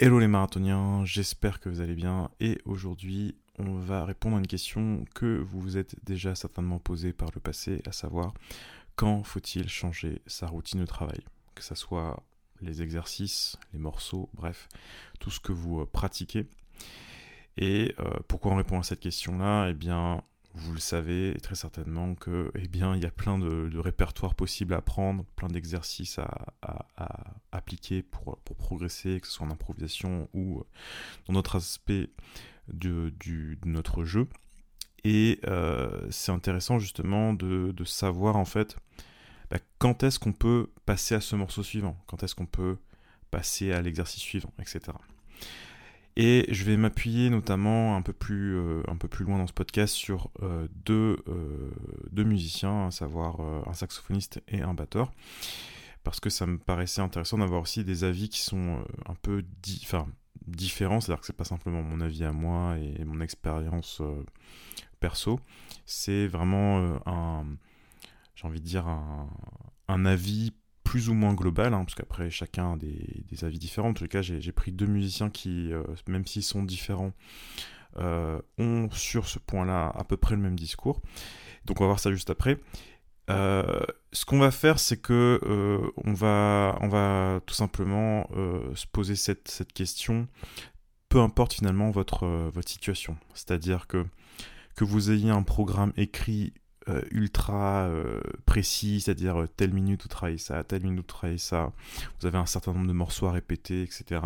Hello les marathoniens, j'espère que vous allez bien et aujourd'hui on va répondre à une question que vous vous êtes déjà certainement posée par le passé, à savoir quand faut-il changer sa routine de travail? Que ce soit les exercices, les morceaux, bref, tout ce que vous euh, pratiquez. Et euh, pourquoi on répond à cette question-là? Eh bien, vous le savez très certainement que, eh bien, il y a plein de, répertoires possibles à prendre, plein d'exercices à, appliquer pour, progresser, que ce soit en improvisation ou dans d'autres aspects de, notre jeu. Et euh, c'est intéressant justement de, savoir en fait bah, quand est-ce qu'on peut passer à ce morceau suivant, quand est-ce qu'on peut passer à l'exercice suivant, etc. Et je vais m'appuyer notamment un peu, plus, euh, un peu plus loin dans ce podcast sur euh, deux, euh, deux, musiciens, à savoir un saxophoniste et un batteur, parce que ça me paraissait intéressant d'avoir aussi des avis qui sont un peu différents, c'est-à-dire que c'est pas simplement mon avis à moi et mon expérience perso, c'est vraiment un, j'ai envie de dire, un, un avis plus ou moins global, hein, parce qu'après chacun a des, avis différents. En tout cas, j'ai pris deux musiciens qui, euh, même s'ils sont différents, euh, ont sur ce point-là à peu près le même discours. Donc on va voir ça juste après. Euh, ce qu'on va faire, c'est que on, va, on va tout simplement se poser cette, cette, question, peu importe finalement votre, votre situation. C'est-à-dire que que vous ayez un programme écrit euh, ultra euh, précis, c'est-à-dire euh, telle minute vous travaillez ça, telle minute vous travaillez ça, vous avez un certain nombre de morceaux à répéter, etc.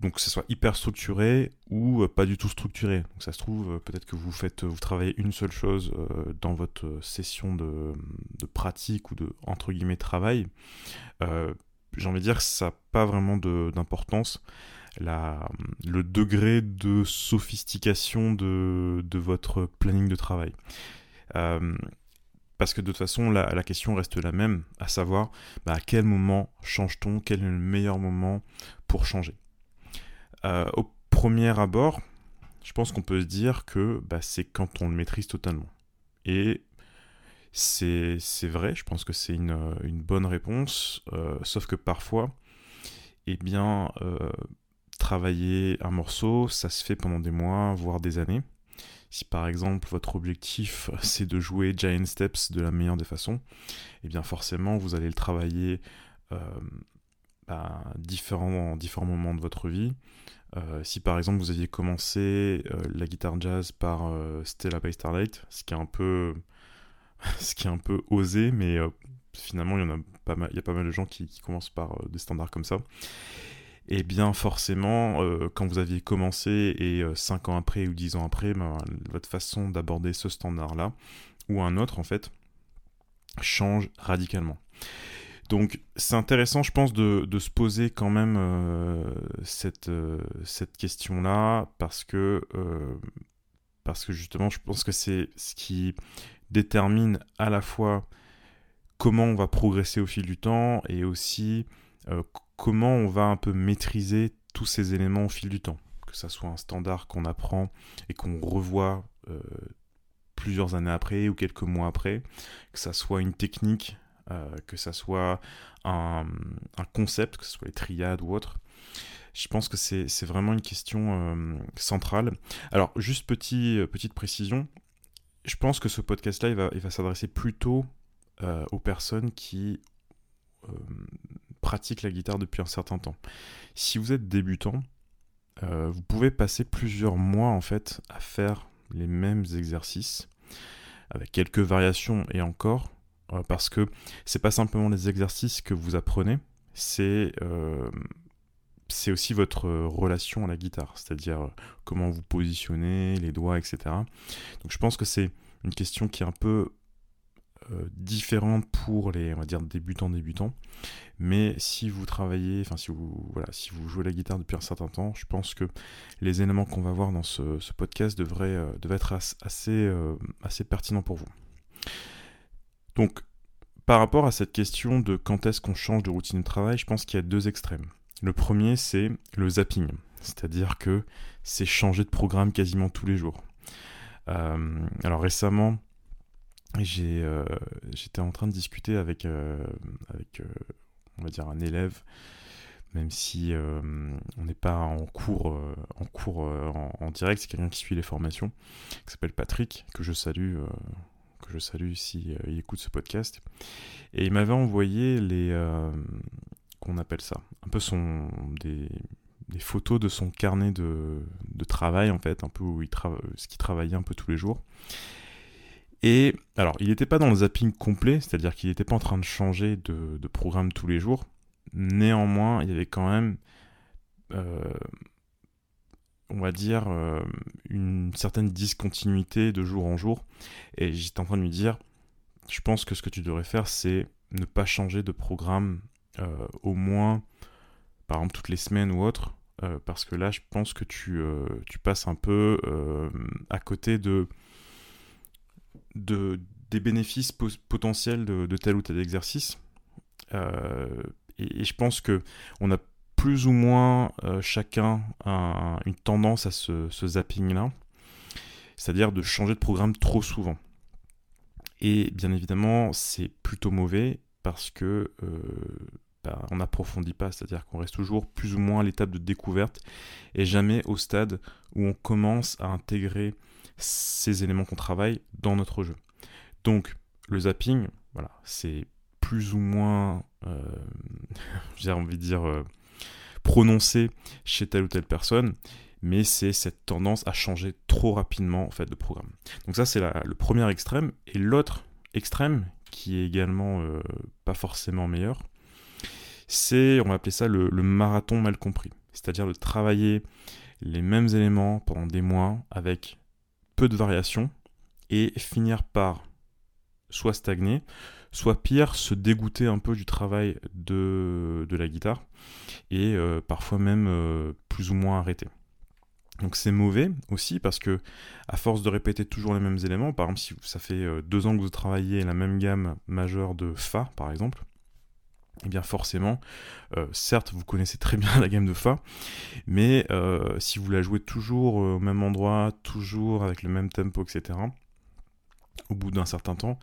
Donc que ce soit hyper structuré ou pas du tout structuré. Donc ça se trouve, peut-être que vous faites, vous travaillez une seule chose dans votre session de, pratique ou de entre guillemets travail. J'ai envie de dire que ça n'a pas vraiment d'importance. le degré de sophistication de, de, votre planning de travail. Euh, parce que de toute façon, la, question reste la même, à savoir bah, à quel moment change-t-on, quel est le meilleur moment pour changer? Euh, au premier abord, je pense qu'on peut se dire que bah, c'est quand on le maîtrise totalement. Et c'est vrai, je pense que c'est une, bonne réponse, euh, sauf que parfois, eh bien, travailler un morceau, ça se fait pendant des mois, voire des années. Si par exemple votre objectif c'est de jouer Giant Steps de la meilleure des façons, et eh bien forcément vous allez le travailler euh, à différents, différents moments de votre vie. Euh, si par exemple vous aviez commencé euh, la guitare jazz par Stella by Starlight, ce qui est un peu, ce qui est un peu osé, mais finalement il y en a pas mal, il y a pas mal de gens qui commencent par des standards comme ça et eh bien forcément, euh, quand vous aviez commencé et 5 euh, ans après ou 10 ans après, ben, votre façon d'aborder ce standard-là, ou un autre en fait, change radicalement. Donc c'est intéressant, je pense, de, se poser quand même euh, cette, cette question-là, parce que, parce que justement, je pense que c'est ce qui détermine à la fois comment on va progresser au fil du temps et aussi comment on va un peu maîtriser tous ces éléments au fil du temps. Que ça soit un standard qu'on apprend et qu'on revoit euh, plusieurs années après ou quelques mois après, que ça soit une technique, euh, que ça soit un, concept, que ce soit les triades ou autre. Je pense que c'est vraiment une question euh, centrale. Alors, juste petit, petite précision, je pense que ce podcast-là, va s'adresser plutôt aux personnes qui pratique la guitare depuis un certain temps. Si vous êtes débutant, euh, vous pouvez passer plusieurs mois en fait à faire les mêmes exercices avec quelques variations et encore euh, parce que c'est pas simplement les exercices que vous apprenez, c'est euh, c'est aussi votre relation à la guitare, c'est-à-dire comment vous positionnez, les doigts, etc. Donc je pense que c'est une question qui est un peu euh, différente pour les on va dire débutants débutants. Mais si vous travaillez enfin si vous voilà si vous jouez la guitare depuis un certain temps je pense que les éléments qu'on va voir dans ce, podcast devraient, euh, être assez euh, assez pertinents pour vous. Donc par rapport à cette question de quand est-ce qu'on change de routine de travail je pense qu'il y a deux extrêmes. Le premier c'est le zapping. C'est-à-dire que c'est changer de programme quasiment tous les jours. Alors récemment euh, j'étais en train de discuter avec, euh, euh, on va dire, un élève même si on n'est pas en cours, en, cours en, direct, c'est quelqu'un qui suit les formations, qui s'appelle Patrick, que je salue, que je salue si il écoute ce podcast. Et il m'avait envoyé les, qu'on appelle ça, un peu des, photos de son carnet de, travail en fait, un peu où il ce qu'il travaillait un peu tous les jours. Et alors, il n'était pas dans le zapping complet, c'est-à-dire qu'il n'était pas en train de changer de, programme tous les jours. Néanmoins, il y avait quand même, euh, on va dire, euh, une certaine discontinuité de jour en jour. Et j'étais en train de lui dire, je pense que ce que tu devrais faire, c'est ne pas changer de programme euh, au moins, par exemple, toutes les semaines ou autre. parce que là, je pense que tu, tu passes un peu à côté de de, des bénéfices potentiels de, tel ou tel exercice. Euh, et, je pense que on a plus ou moins euh, chacun une tendance à ce, zapping-là, c'est-à-dire de changer de programme trop souvent. Et bien évidemment, c'est plutôt mauvais parce que euh, bah, on n'approfondit pas, c'est-à-dire qu'on reste toujours plus ou moins à l'étape de découverte et jamais au stade où on commence à intégrer ces éléments qu'on travaille dans notre jeu. Donc, le zapping, voilà, c'est plus ou moins, euh, j'ai envie de dire, euh, prononcé chez telle ou telle personne, mais c'est cette tendance à changer trop rapidement en fait de programme. Donc ça c'est le premier extrême, et l'autre extrême qui est également euh, pas forcément meilleur, c'est, on va appeler ça le marathon mal compris, c'est-à-dire de travailler les mêmes éléments pendant des mois avec peu de variations et finir par soit stagner, soit pire, se dégoûter un peu du travail de, la guitare et euh, parfois même euh, plus ou moins arrêter. Donc c'est mauvais aussi parce que à force de répéter toujours les mêmes éléments, par exemple si ça fait euh, deux ans que vous travaillez la même gamme majeure de Fa par exemple, eh bien forcément, euh, certes, vous connaissez très bien la gamme de Fa, mais euh, si vous la jouez toujours au même endroit, toujours avec le même tempo, etc., au bout d'un certain temps,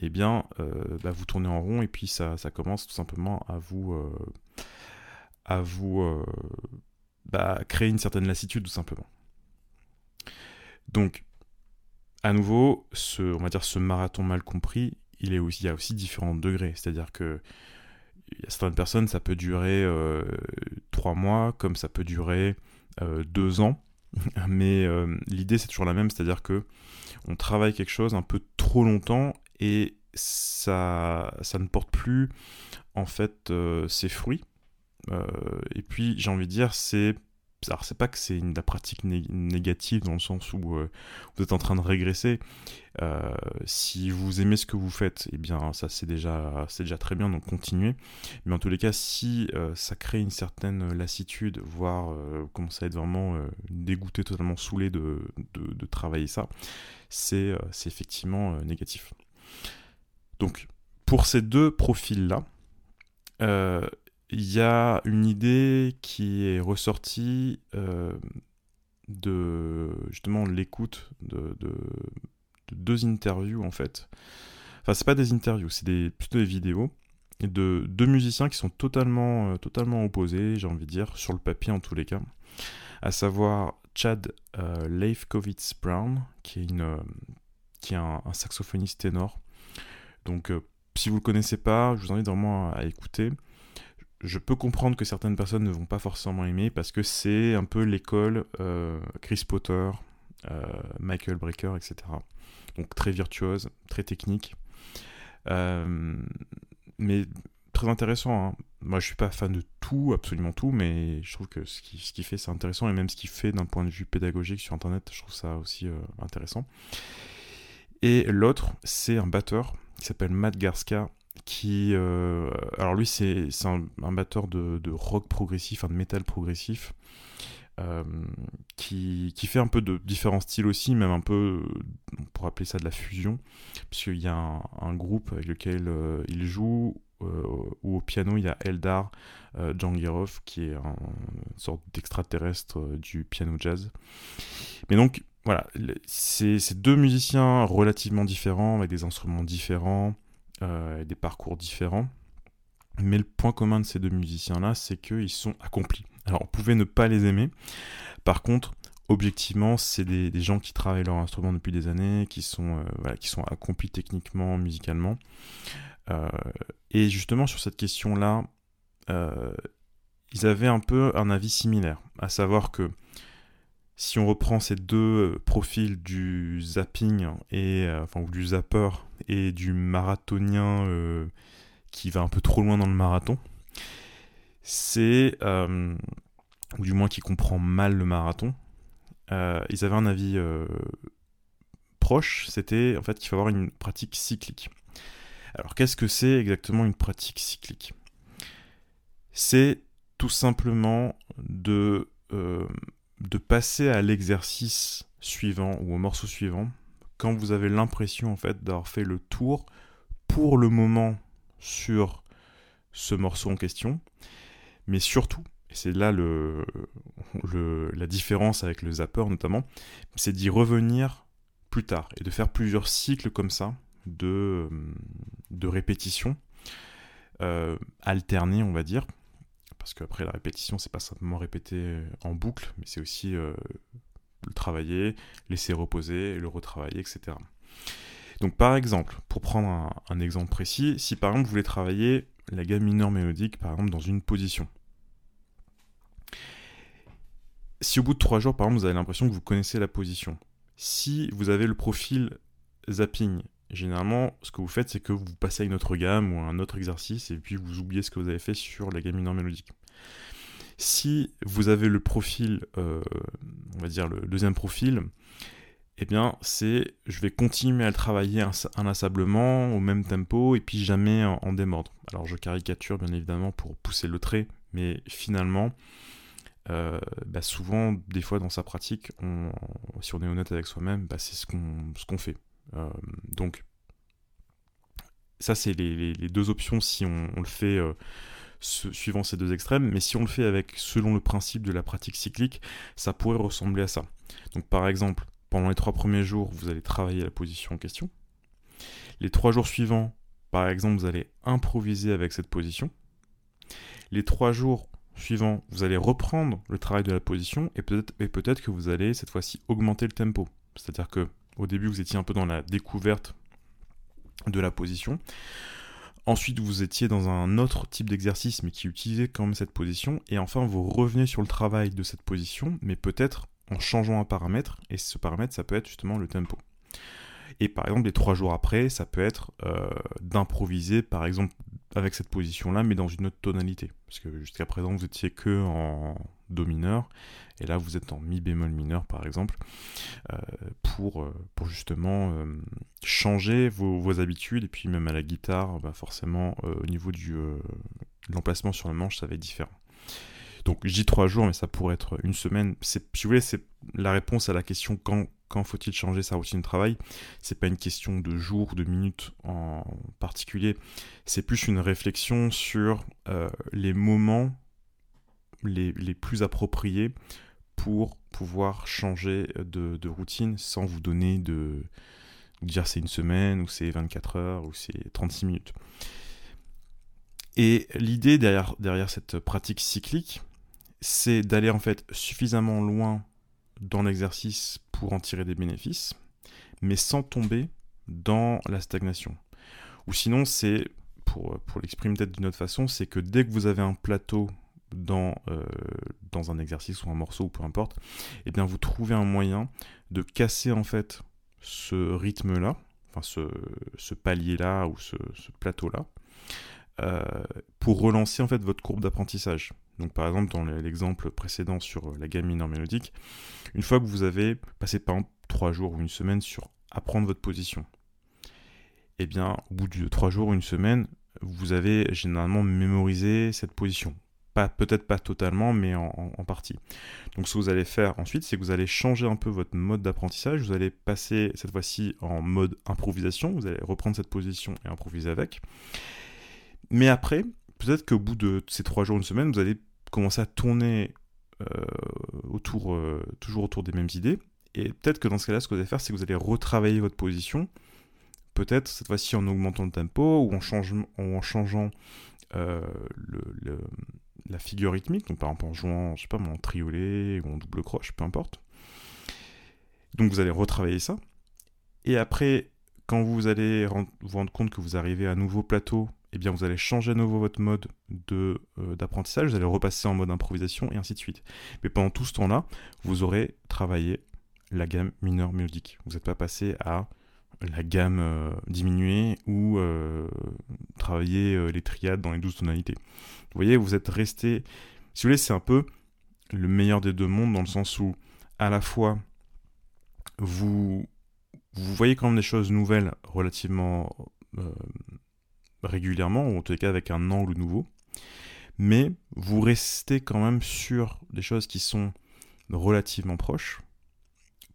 eh bien, euh, bah, vous tournez en rond et puis ça, commence tout simplement à vous, à vous bah, créer une certaine lassitude, tout simplement. Donc, à nouveau, ce, on va dire ce marathon mal compris, il, il y a aussi différents degrés, c'est-à-dire que certaines personnes, ça peut durer euh, trois mois, comme ça peut durer euh, deux ans. Mais euh, l'idée, c'est toujours la même, c'est-à-dire que on travaille quelque chose un peu trop longtemps et ça, ça ne porte plus en fait ses fruits. et puis, j'ai envie de dire, c'est c'est pas que c'est une la pratique négative dans le sens où euh, vous êtes en train de régresser. Euh, si vous aimez ce que vous faites, eh bien ça c'est déjà déjà très bien, donc continuez. Mais en tous les cas, si euh, ça crée une certaine lassitude, voire vous commencez à être vraiment dégoûté, totalement saoulé de travailler ça, c'est effectivement négatif. Donc pour ces deux profils là, il y a une idée qui est ressortie euh, de justement l'écoute de, deux interviews en fait. Enfin, c'est pas des interviews, c'est plutôt des vidéos de deux musiciens qui sont totalement, euh, totalement opposés, j'ai envie de dire, sur le papier en tous les cas. À savoir Chad euh, Leifkovitz Brown, qui est, une, qui est un, saxophoniste ténor. Donc, si vous le connaissez pas, je vous invite vraiment à écouter je peux comprendre que certaines personnes ne vont pas forcément aimer parce que c'est un peu l'école euh, Chris Potter, euh, Michael Brecker, etc. Donc très virtuose, très technique. Euh, mais très intéressant. Hein. Moi, je suis pas fan de tout, absolument tout, mais je trouve que ce qu'il qui fait, c'est intéressant. Et même ce qu'il fait d'un point de vue pédagogique sur Internet, je trouve ça aussi intéressant. Et l'autre, c'est un batteur qui s'appelle Matt Garska qui euh, alors lui c'est un, batteur de, rock progressif, un de métal progressif, euh, qui, qui, fait un peu de différents styles aussi, même un peu, on pourrait appeler ça de la fusion, puisqu'il y a un, groupe avec lequel euh, il joue, où au piano il y a Eldar Djangirov, qui est une sorte d'extraterrestre du piano jazz. Mais donc voilà, c'est deux musiciens relativement différents, avec des instruments différents, euh, des parcours différents. Mais le point commun de ces deux musiciens-là, c'est qu'ils sont accomplis. Alors, on pouvait ne pas les aimer. Par contre, objectivement, c'est des, gens qui travaillent leur instrument depuis des années, qui sont, euh, sont accomplis techniquement, musicalement. Euh, et justement, sur cette question-là, ils avaient un peu un avis similaire, à savoir que si on reprend ces deux profils du zapping et enfin ou du zapper et du marathonien qui va un peu trop loin dans le marathon, c'est ou du moins qui comprend mal le marathon, euh, ils avaient un avis euh, proche, c'était en fait qu'il faut avoir une pratique cyclique. Alors qu'est-ce que c'est exactement une pratique cyclique? C'est tout simplement de, euh, de passer à l'exercice suivant ou au morceau suivant quand vous avez l'impression en fait d'avoir fait le tour pour le moment sur ce morceau en question, mais surtout et c'est là la différence avec le zapper notamment, c'est d'y revenir plus tard et de faire plusieurs cycles comme ça de, de répétition euh, on va dire parce qu'après la répétition c'est pas simplement répéter en boucle mais c'est aussi euh, le travailler laisser reposer le retravailler etc donc par exemple pour prendre un, un exemple précis si par exemple vous voulez travailler la gamme mineure mélodique par exemple dans une position. Si au bout de trois jours, par exemple, vous avez l'impression que vous connaissez la position, si vous avez le profil zapping, généralement, ce que vous faites, c'est que vous passez à une autre gamme ou à un autre exercice et puis vous oubliez ce que vous avez fait sur la gamme mineure mélodique. Si vous avez le profil, euh, on va dire le deuxième profil, eh bien, c'est je vais continuer à le travailler inlassablement, au même tempo, et puis jamais en, démordre. Alors, je caricature bien évidemment pour pousser le trait, mais finalement, euh, bah, souvent, des fois dans sa pratique, si on est honnête avec soi-même, bah, c'est ce qu'on fait. Euh, donc, ça, c'est les, deux options si on, le fait euh, suivant ces deux extrêmes, mais si on le fait avec selon le principe de la pratique cyclique, ça pourrait ressembler à ça. Donc, par exemple, pendant les trois premiers jours, vous allez travailler la position en question. Les trois jours suivants, par exemple, vous allez improviser avec cette position. Les trois jours suivant, vous allez reprendre le travail de la position et peut-être peut que vous allez cette fois-ci augmenter le tempo. C'est-à-dire que au début, vous étiez un peu dans la découverte de la position. Ensuite, vous étiez dans un autre type d'exercice, mais qui utilisait quand même cette position. Et enfin, vous revenez sur le travail de cette position, mais peut-être en changeant un paramètre. Et ce paramètre, ça peut être justement le tempo. Et par exemple, les trois jours après, ça peut être euh, d'improviser, par exemple, avec cette position-là, mais dans une autre tonalité. Parce que jusqu'à présent, vous étiez que en Do mineur, et là, vous êtes en Mi bémol mineur, par exemple, euh, pour, euh, pour justement changer vos, habitudes, et puis même à la guitare, bah forcément, au niveau du, de l'emplacement sur la manche, ça va être différent. Donc, je dis trois jours, mais ça pourrait être une semaine. Si vous voulez, c'est la réponse à la question quand quand faut-il changer sa routine de travail? C'est pas une question de jours ou de minutes en particulier, c'est plus une réflexion sur euh, les moments les, plus appropriés pour pouvoir changer de, routine sans vous donner de dire c'est une semaine ou c'est 24 heures ou c'est 36 minutes. Et l'idée derrière, cette pratique cyclique, c'est d'aller en fait suffisamment loin dans l'exercice pour en tirer des bénéfices, mais sans tomber dans la stagnation. Ou sinon, c'est, pour, pour l'exprimer peut-être d'une autre façon, c'est que dès que vous avez un plateau dans, euh, dans un exercice ou un morceau ou peu importe, eh bien vous trouvez un moyen de casser en fait ce rythme-là, enfin ce, palier-là ou ce, plateau-là, euh, pour relancer en fait votre courbe d'apprentissage. Donc par exemple dans l'exemple précédent sur la gamme mineure mélodique, une fois que vous avez passé par exemple 3 jours ou une semaine sur apprendre votre position, eh bien au bout de 3 jours ou une semaine, vous avez généralement mémorisé cette position. Peut-être pas totalement, mais en, partie. Donc ce que vous allez faire ensuite, c'est que vous allez changer un peu votre mode d'apprentissage. Vous allez passer cette fois-ci en mode improvisation. Vous allez reprendre cette position et improviser avec. Mais après, peut-être qu'au bout de ces trois jours, une semaine, vous allez commencer à tourner euh, autour, euh, toujours autour des mêmes idées. Et peut-être que dans ce cas-là, ce que vous allez faire, c'est que vous allez retravailler votre position. Peut-être cette fois-ci en augmentant le tempo ou en, en changeant la figure rythmique, donc par exemple en jouant, pas, en triolet ou en double croche, peu importe. Donc vous allez retravailler ça. Et après, quand vous allez vous rendre compte que vous arrivez à nouveau plateau, eh bien vous allez changer à nouveau votre mode de, d'apprentissage, vous allez repasser en mode improvisation et ainsi de suite. Mais pendant tout ce temps-là, vous aurez travaillé la gamme mineure mélodique. Vous n'êtes pas passé à la gamme euh, diminuée ou euh, travailler euh, les triades dans les douze tonalités. Vous voyez, vous êtes resté. Si vous voulez, c'est un peu le meilleur des deux mondes dans le sens où, à la fois, vous, vous voyez quand même des choses nouvelles relativement régulièrement, ou en tout cas avec un angle nouveau, mais vous restez quand même sur des choses qui sont relativement proches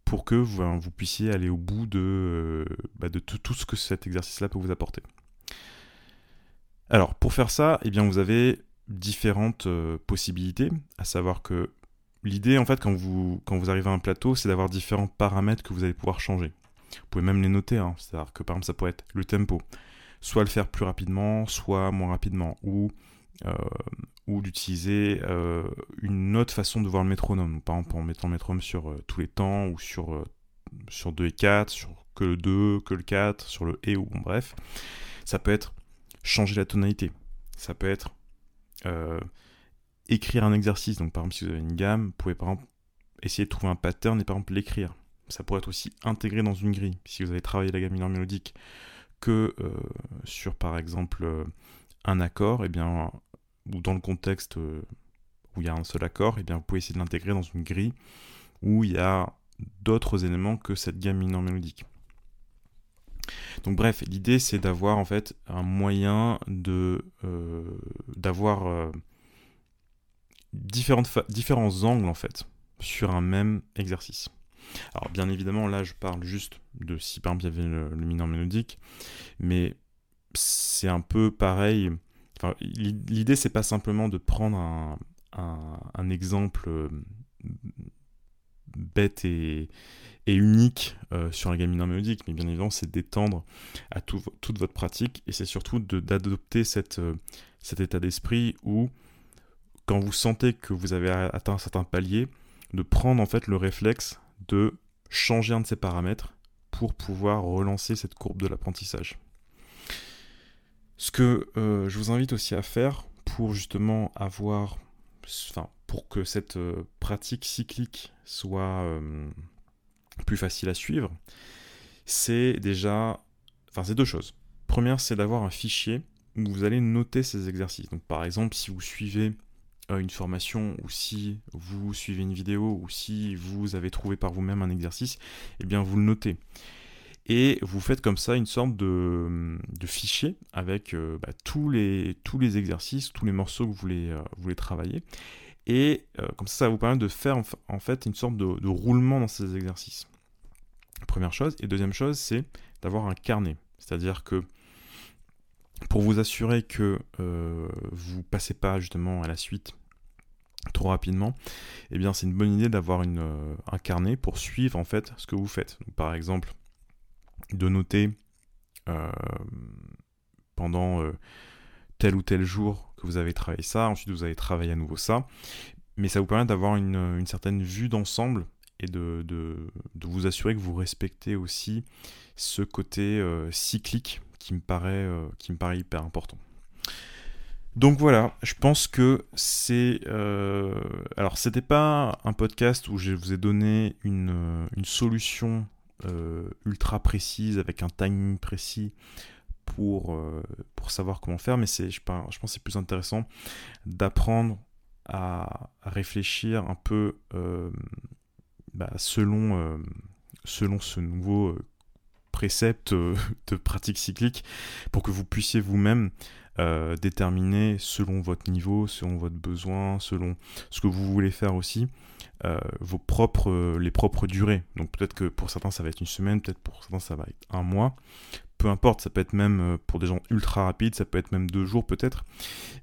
pour que vous, puissiez aller au bout de, euh, bah, tout, ce que cet exercice-là peut vous apporter. Alors, pour faire ça, eh bien, vous avez différentes euh, possibilités, à savoir que l'idée, en fait, quand vous, quand vous arrivez à un plateau, c'est d'avoir différents paramètres que vous allez pouvoir changer. Vous pouvez même les noter, hein. c'est-à-dire que par exemple, ça pourrait être le tempo, soit le faire plus rapidement, soit moins rapidement, ou euh, ou d'utiliser euh, une autre façon de voir le métronome. Par exemple, en mettant le métronome sur euh, tous les temps, ou sur, sur 2 et 4, sur que le 2, que le 4, sur le et, ou bon, bref. Ça peut être changer la tonalité. Ça peut être écrire un exercice. Donc, par exemple, si vous avez une gamme, vous pouvez par exemple essayer de trouver un pattern et par exemple l'écrire. Ça pourrait être aussi intégré dans une grille. Si vous avez travaillé la gamme mineure mélodique que sur par exemple un accord, et eh bien ou dans le contexte euh, où il y a un seul accord, et eh bien vous pouvez essayer de l'intégrer dans une grille où il y a d'autres éléments que cette gamme mineure mélodique. Donc bref, l'idée c'est d'avoir en fait un moyen de euh, d'avoir euh, différents angles en fait sur un même exercice. Alors bien évidemment là je parle juste de si par exemple il le mineur mélodique, mais c'est un peu pareil L'idée, c'est pas simplement de prendre un, exemple euh, bête et, unique euh, sur la gamme mineure mélodique, mais bien évidemment, c'est d'étendre à toute votre pratique et c'est surtout d'adopter euh, cet état d'esprit où, quand vous sentez que vous avez atteint un certain palier, de prendre en fait le réflexe de changer un de ces paramètres pour pouvoir relancer cette courbe de l'apprentissage. Ce que euh, je vous invite aussi à faire pour justement avoir, pour que cette euh, pratique cyclique soit euh, plus facile à suivre, c'est déjà, enfin, c'est deux choses. Première, c'est d'avoir un fichier où vous allez noter ces exercices. Donc, par exemple, si vous suivez une formation ou si vous suivez une vidéo ou si vous avez trouvé par vous-même un exercice, eh bien, vous le notez et vous faites comme ça une sorte de, fichier avec euh, bah, tous, les, tous les exercices, tous les morceaux que vous voulez, euh, travailler. Et euh, comme ça, ça vous permettre de faire en fait une sorte de, roulement dans ces exercices. Première chose. Et deuxième chose, c'est d'avoir un carnet. C'est-à-dire que pour vous assurer que vous passez pas justement à la suite trop rapidement, eh bien c'est une bonne idée d'avoir un carnet pour suivre en fait ce que vous faites. par exemple, de noter euh, pendant euh, tel ou tel jour que vous avez travaillé ça, ensuite vous avez travaillé à nouveau ça, mais ça vous permet d'avoir une, certaine vue d'ensemble et de, vous assurer que vous respectez aussi ce côté euh, cyclique qui me, paraît, hyper important. Donc voilà, je pense que c'est... alors c'était pas un podcast où je vous ai donné une solution euh, ultra précise, avec un timing précis pour, euh, pour savoir comment faire, mais c'est, je, pense que c'est plus intéressant d'apprendre à, réfléchir un peu euh, bah, selon, selon ce nouveau précepte de pratique cyclique pour que vous puissiez vous-même déterminer selon votre niveau, selon votre besoin, selon ce que vous voulez faire aussi, euh, vos propres, euh, les propres durées. Donc peut-être que pour certains ça va être une semaine, peut-être pour certains ça va être un mois. Peu importe, ça peut être même euh, pour des gens ultra rapides, ça peut être même deux jours peut-être.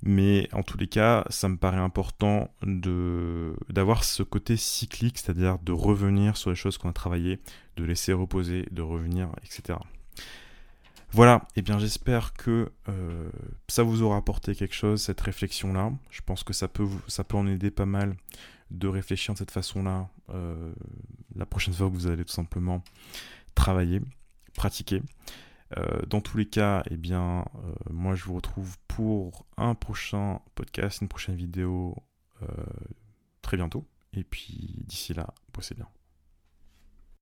Mais en tous les cas, ça me paraît important d'avoir ce côté cyclique, c'est-à-dire de revenir sur les choses qu'on a travaillées, de laisser reposer, de revenir, etc. Voilà, et eh bien j'espère que ça vous aura apporté quelque chose, cette réflexion-là. Je pense que ça peut, en aider pas mal de réfléchir de cette façon-là la prochaine fois que vous allez tout simplement travailler, pratiquer. Euh, dans tous les cas, eh bien, euh, moi je vous retrouve pour un prochain podcast, une prochaine vidéo euh, très bientôt. Et puis d'ici là, bossez bien.